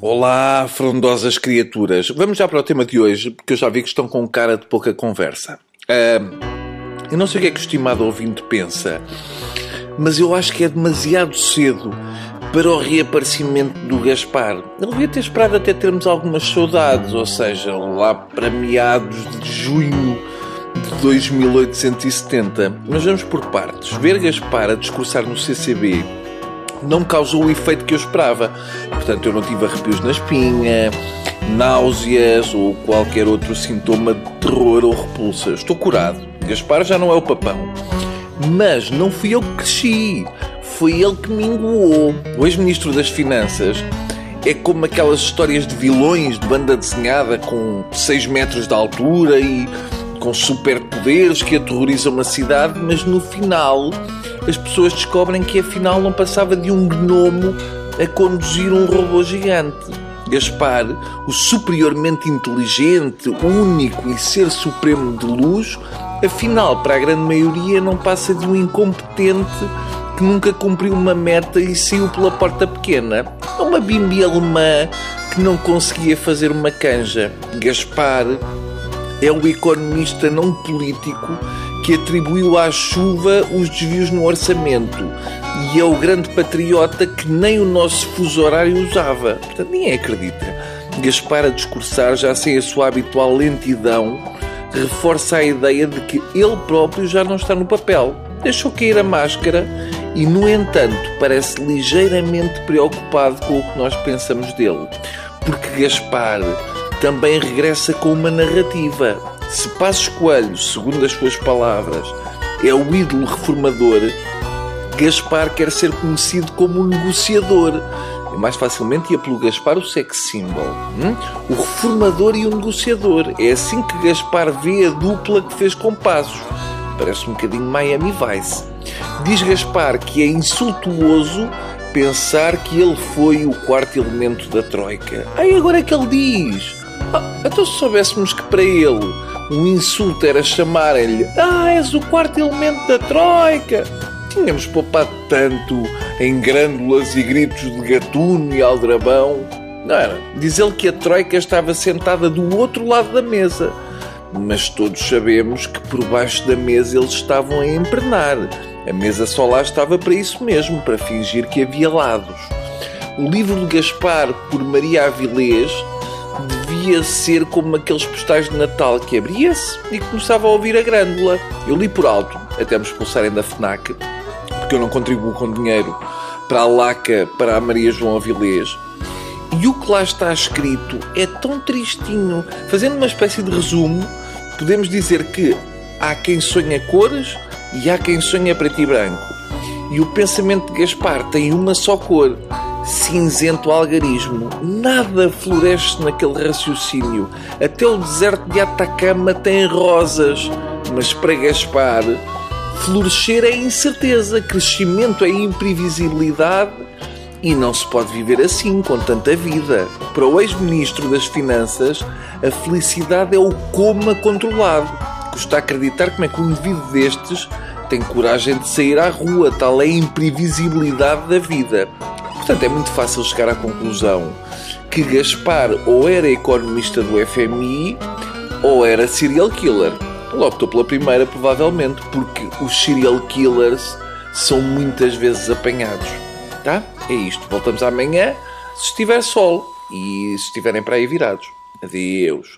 Olá, frondosas criaturas. Vamos já para o tema de hoje, porque eu já vi que estão com cara de pouca conversa. Uh, eu não sei o que é que o estimado ouvinte pensa, mas eu acho que é demasiado cedo para o reaparecimento do Gaspar. Ele devia ter esperado até termos algumas saudades, ou seja, lá para meados de junho de 2870. Mas vamos por partes. Ver Gaspar a discursar no CCB não causou o efeito que eu esperava. Portanto, eu não tive arrepios na espinha, náuseas ou qualquer outro sintoma de terror ou repulsa. Estou curado. Gaspar já não é o papão. Mas não fui eu que cresci. Foi ele que me engoou. O ex-ministro das Finanças é como aquelas histórias de vilões de banda desenhada com 6 metros de altura e com superpoderes que aterrorizam uma cidade, mas no final as pessoas descobrem que afinal não passava de um gnomo a conduzir um robô gigante. Gaspar, o superiormente inteligente, único e ser supremo de luz, afinal, para a grande maioria, não passa de um incompetente que nunca cumpriu uma meta e saiu pela porta pequena. É uma bimbi alemã que não conseguia fazer uma canja. Gaspar é o economista não político que atribuiu à chuva os desvios no orçamento e é o grande patriota que nem o nosso fuso horário usava. Portanto, ninguém acredita. Gaspar a discursar, já sem a sua habitual lentidão, reforça a ideia de que ele próprio já não está no papel. Deixou cair a máscara e, no entanto, parece ligeiramente preocupado com o que nós pensamos dele. Porque Gaspar também regressa com uma narrativa. Se Passos Coelho, segundo as suas palavras, é o ídolo reformador, Gaspar quer ser conhecido como um negociador. E mais facilmente ia pelo Gaspar o sex symbol. Hum? O reformador e o negociador. É assim que Gaspar vê a dupla que fez com Passos. Parece um bocadinho Miami Vice. Diz Gaspar que é insultuoso pensar que ele foi o quarto elemento da Troika. Aí agora é que ele diz ah, então se soubéssemos que para ele um insulto era chamarem-lhe Ah, és o quarto elemento da Troika, tínhamos poupado tanto em grândulas e gritos de gatuno e aldrabão. Não era? Diz ele que a Troika estava sentada do outro lado da mesa. Mas todos sabemos que por baixo da mesa eles estavam a empernar. A mesa só lá estava para isso mesmo, para fingir que havia lados. O livro de Gaspar, por Maria Avilés, devia ser como aqueles postais de Natal que abria-se e começava a ouvir a grândula. Eu li por alto, até me expulsarem da FNAC, porque eu não contribuo com dinheiro para a Laca, para a Maria João Avilés. E o que lá está escrito é tão tristinho. Fazendo uma espécie de resumo, podemos dizer que há quem sonha cores e há quem sonha preto e branco. E o pensamento de Gaspar tem uma só cor cinzento algarismo. Nada floresce naquele raciocínio. Até o deserto de Atacama tem rosas. Mas para Gaspar, florescer é incerteza, crescimento é imprevisibilidade. E não se pode viver assim, com tanta vida. Para o ex-ministro das Finanças, a felicidade é o coma controlado. Custa acreditar como é que um indivíduo destes tem coragem de sair à rua, tal é a imprevisibilidade da vida. Portanto, é muito fácil chegar à conclusão que Gaspar ou era economista do FMI ou era serial killer. Ele optou pela primeira, provavelmente, porque os serial killers são muitas vezes apanhados. Tá? É isto. Voltamos amanhã, se estiver sol e se estiverem para aí virados. Adeus.